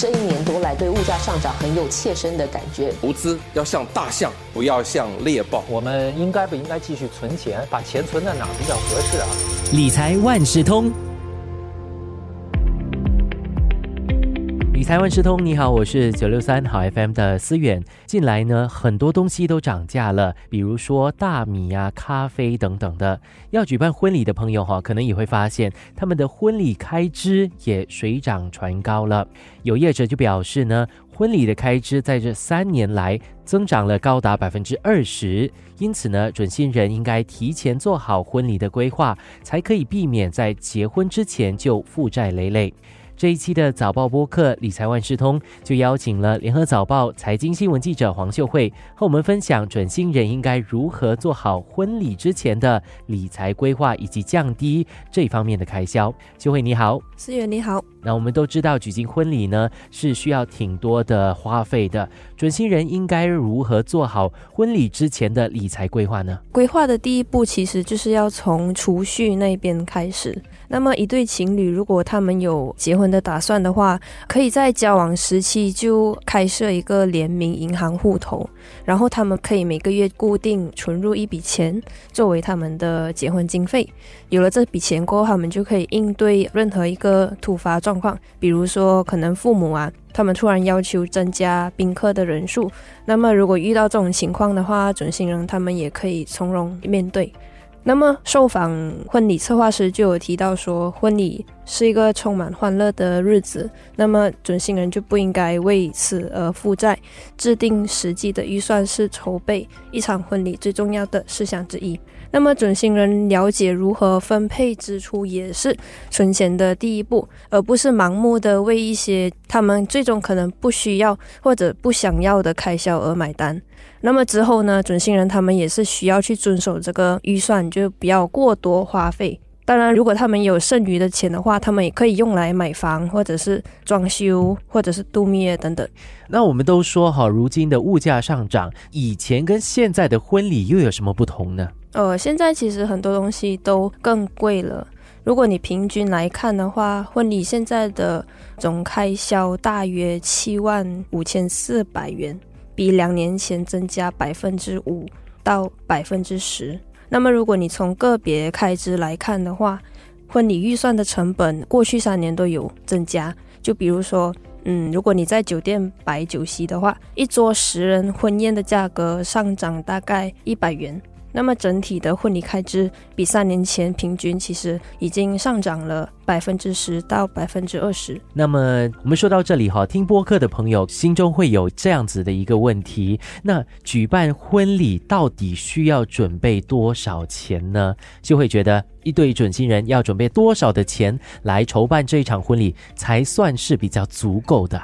这一年多来对物价上涨很有切身的感觉。投资要像大象，不要像猎豹。我们应该不应该继续存钱？把钱存在哪比较合适啊？理财万事通。理财万事通，你好，我是九六三好 FM 的思远。近来呢，很多东西都涨价了，比如说大米啊、咖啡等等的。要举办婚礼的朋友哈，可能也会发现他们的婚礼开支也水涨船高了。有业者就表示呢，婚礼的开支在这三年来增长了高达百分之二十，因此呢，准新人应该提前做好婚礼的规划，才可以避免在结婚之前就负债累累。这一期的早报播客理财万事通就邀请了联合早报财经新闻记者黄秀慧和我们分享准新人应该如何做好婚礼之前的理财规划以及降低这方面的开销。秀慧你好，思源你好。那我们都知道举行婚礼呢是需要挺多的花费的，准新人应该如何做好婚礼之前的理财规划呢？规划的第一步其实就是要从储蓄那边开始。那么一对情侣如果他们有结婚的打算的话，可以在交往时期就开设一个联名银行户头，然后他们可以每个月固定存入一笔钱作为他们的结婚经费。有了这笔钱过后，他们就可以应对任何一个突发状状况，比如说可能父母啊，他们突然要求增加宾客的人数，那么如果遇到这种情况的话，准新人他们也可以从容面对。那么，受访婚礼策划师就有提到说，婚礼是一个充满欢乐的日子，那么准新人就不应该为此而负债。制定实际的预算是筹备一场婚礼最重要的事项之一。那么，准新人了解如何分配支出也是存钱的第一步，而不是盲目的为一些他们最终可能不需要或者不想要的开销而买单。那么之后呢，准新人他们也是需要去遵守这个预算，就不要过多花费。当然，如果他们有剩余的钱的话，他们也可以用来买房，或者是装修，或者是度蜜月等等。那我们都说哈，如今的物价上涨，以前跟现在的婚礼又有什么不同呢？呃，现在其实很多东西都更贵了。如果你平均来看的话，婚礼现在的总开销大约七万五千四百元，比两年前增加百分之五到百分之十。那么，如果你从个别开支来看的话，婚礼预算的成本过去三年都有增加。就比如说，嗯，如果你在酒店摆酒席的话，一桌十人婚宴的价格上涨大概一百元。那么整体的婚礼开支比三年前平均其实已经上涨了百分之十到百分之二十。那么我们说到这里哈，听播客的朋友心中会有这样子的一个问题：那举办婚礼到底需要准备多少钱呢？就会觉得一对准新人要准备多少的钱来筹办这一场婚礼才算是比较足够的？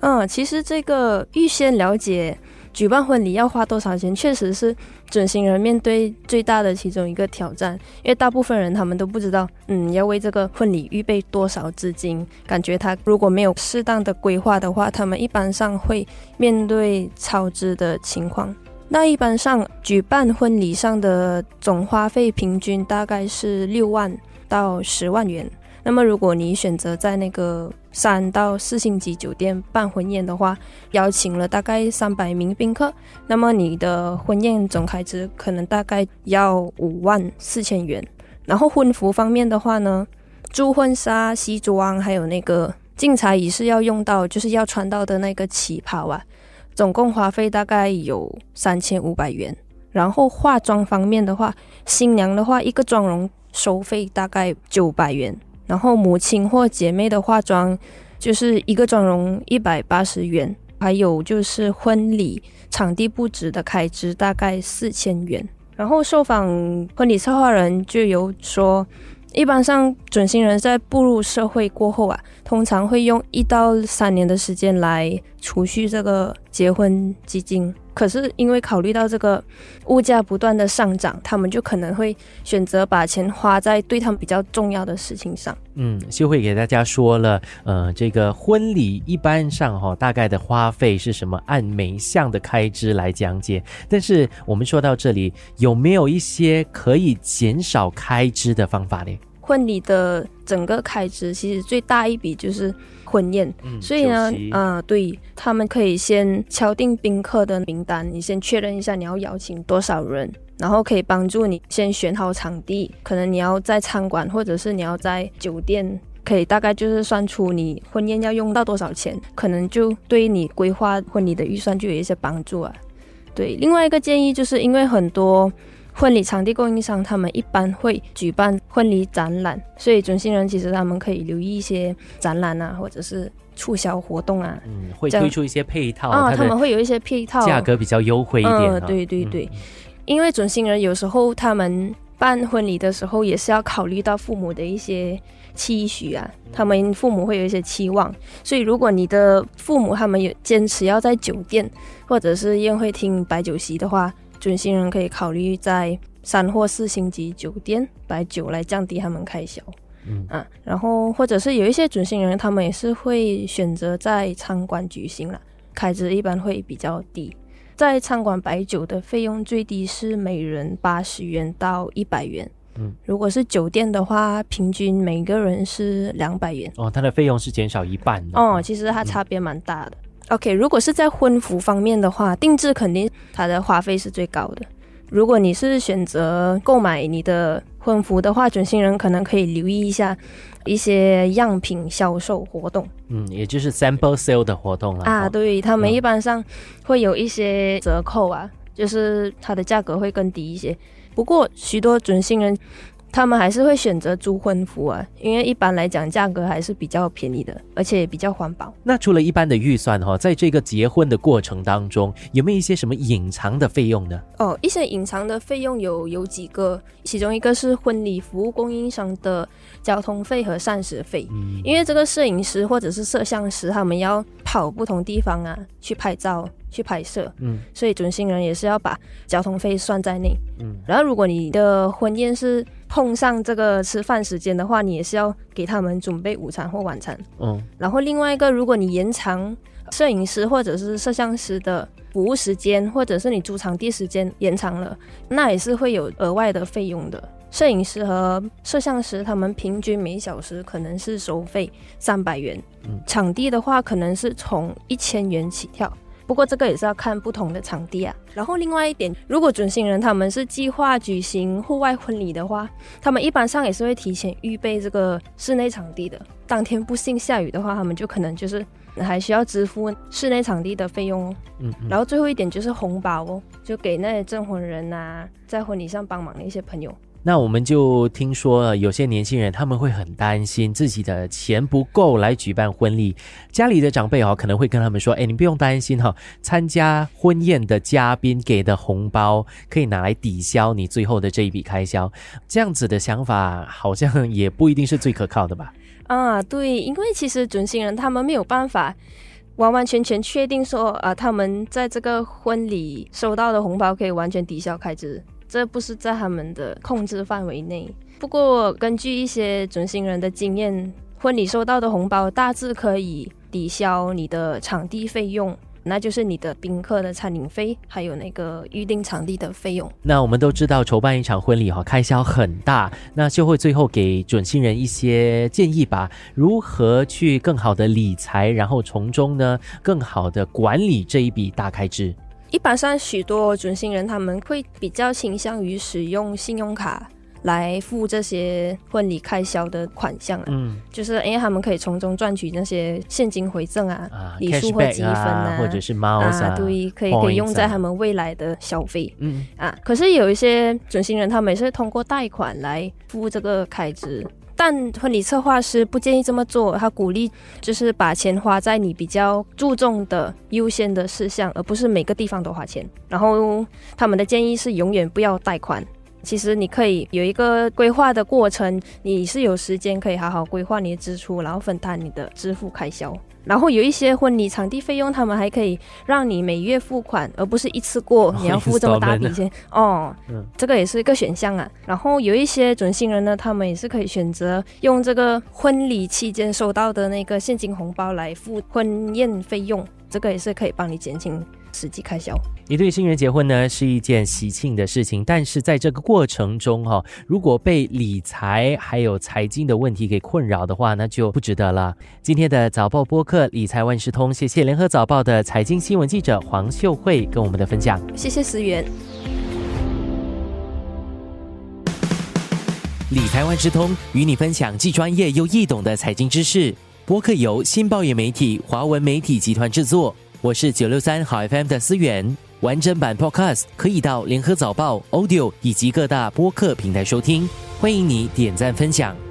嗯，其实这个预先了解。举办婚礼要花多少钱，确实是准新人面对最大的其中一个挑战。因为大部分人他们都不知道，嗯，要为这个婚礼预备多少资金。感觉他如果没有适当的规划的话，他们一般上会面对超支的情况。那一般上举办婚礼上的总花费平均大概是六万到十万元。那么，如果你选择在那个三到四星级酒店办婚宴的话，邀请了大概三百名宾客，那么你的婚宴总开支可能大概要五万四千元。然后婚服方面的话呢，租婚纱、西装，还有那个进茶仪式要用到，就是要穿到的那个旗袍啊，总共花费大概有三千五百元。然后化妆方面的话，新娘的话一个妆容收费大概九百元。然后母亲或姐妹的化妆，就是一个妆容一百八十元，还有就是婚礼场地布置的开支大概四千元。然后受访婚礼策划人就有说，一般上准新人在步入社会过后啊，通常会用一到三年的时间来储蓄这个结婚基金。可是因为考虑到这个物价不断的上涨，他们就可能会选择把钱花在对他们比较重要的事情上。嗯，秀慧给大家说了，呃，这个婚礼一般上哈，大概的花费是什么？按每一项的开支来讲解。但是我们说到这里，有没有一些可以减少开支的方法呢？婚礼的整个开支，其实最大一笔就是婚宴。嗯所以呢啊，呃，对他们可以先敲定宾客的名单，你先确认一下你要邀请多少人，然后可以帮助你先选好场地，可能你要在餐馆或者是你要在酒店。可以大概就是算出你婚宴要用到多少钱，可能就对你规划婚礼的预算就有一些帮助啊。对，另外一个建议就是因为很多婚礼场地供应商他们一般会举办婚礼展览，所以准新人其实他们可以留意一些展览啊，或者是促销活动啊。嗯，会推出一些配套，啊，他们会有一些配套，价格比较优惠一点嗯啊。对对对嗯因为准新人有时候他们办婚礼的时候也是要考虑到父母的一些期许啊，他们父母会有一些期望，所以如果你的父母他们有坚持要在酒店或者是宴会厅摆酒席的话，准新人可以考虑在三或四星级酒店摆酒来降低他们开销。嗯啊，然后或者是有一些准新人，他们也是会选择在餐馆举行了，开支一般会比较低。在餐馆摆酒的费用最低是每人八十元到一百元，嗯，如果是酒店的话，平均每个人是两百元。哦，它的费用是减少一半的哦，其实它差别蛮大的。OK，如果是在婚服方面的话，定制肯定它的花费是最高的。如果你是选择购买你的婚服的话，准新人可能可以留意一下一些样品销售活动嗯，也就是 sample sale 的活动了啊，哦对他们嗯一般上会有一些折扣啊，就是它的价格会更低一些。不过许多准新人他们还是会选择租婚服啊，因为一般来讲价格还是比较便宜的，而且也比较环保。那除了一般的预算哈、在这个结婚的过程当中，有没有一些什么隐藏的费用呢？哦，一些隐藏的费用有有几个，其中一个是婚礼服务供应商的交通费和膳食费，嗯因为这个摄影师或者是摄像师他们要跑不同地方啊，去拍照、去拍摄，嗯所以准新人也是要把交通费算在内。嗯然后，如果你的婚宴是碰上这个吃饭时间的话，你也是要给他们准备午餐或晚餐。嗯然后另外一个，如果你延长摄影师或者是摄像师的服务时间，或者是你租场地时间延长了，那也是会有额外的费用的。摄影师和摄像师他们平均每小时可能是收费三百元，嗯场地的话可能是从一千元起跳。不过这个也是要看不同的场地啊。然后另外一点，如果准新人他们是计划举行户外婚礼的话，他们一般上也是会提前预备这个室内场地的。当天不幸下雨的话，他们就可能就是还需要支付室内场地的费用哦。嗯嗯然后最后一点就是红包哦，就给那些证婚人啊，在婚礼上帮忙的一些朋友。那我们就听说有些年轻人他们会很担心自己的钱不够来举办婚礼，家里的长辈哦可能会跟他们说：“哎，你不用担心哈、参加婚宴的嘉宾给的红包可以拿来抵消你最后的这一笔开销。”这样子的想法好像也不一定是最可靠的吧？啊，对，因为其实准新人他们没有办法完完全全确定说啊，他们在这个婚礼收到的红包可以完全抵消开支，这不是在他们的控制范围内。不过根据一些准新人的经验，婚礼收到的红包大致可以抵消你的场地费用。那就是你的宾客的餐饮费，还有那个预定场地的费用。那我们都知道，筹办一场婚礼哈、开销很大，那就会最后给准新人一些建议吧，如何去更好的理财，然后从中呢更好的管理这一笔大开支。一般上，许多准新人他们会比较倾向于使用信用卡来付这些婚礼开销的款项啊，嗯就是因为他们可以从中赚取那些现金回赠啊，啊礼数或积分啊或者是 miles 啊，对，可以可以用在啊他们未来的消费嗯啊。可是有一些准新人，他们也是通过贷款来付这个开支。但婚礼策划师不建议这么做，他鼓励就是把钱花在你比较注重的优先的事项，而不是每个地方都花钱。然后他们的建议是永远不要贷款。其实你可以有一个规划的过程，你是有时间可以好好规划你的支出，然后分摊你的支付开销。然后有一些婚礼场地费用，他们还可以让你每月付款，而不是一次过你要付这么大笔钱哦。嗯这个也是一个选项啊。然后有一些准新人呢，他们也是可以选择用这个婚礼期间收到的那个现金红包来付婚宴费用，这个也是可以帮你减轻实际开销。一对新人结婚呢是一件喜庆的事情，但是在这个过程中哈，如果被理财还有财经的问题给困扰的话，那就不值得了。今天的早报播客理财万事通，谢谢联合早报的财经新闻记者黄秀慧跟我们的分享。谢谢思源。理财万事通与你分享既专业又易懂的财经知识。播客由新报业媒体华文媒体集团制作，我是九六三好 FM 的思远。完整版 Podcast 可以到联合早报 Audio 以及各大播客平台收听，欢迎你点赞分享。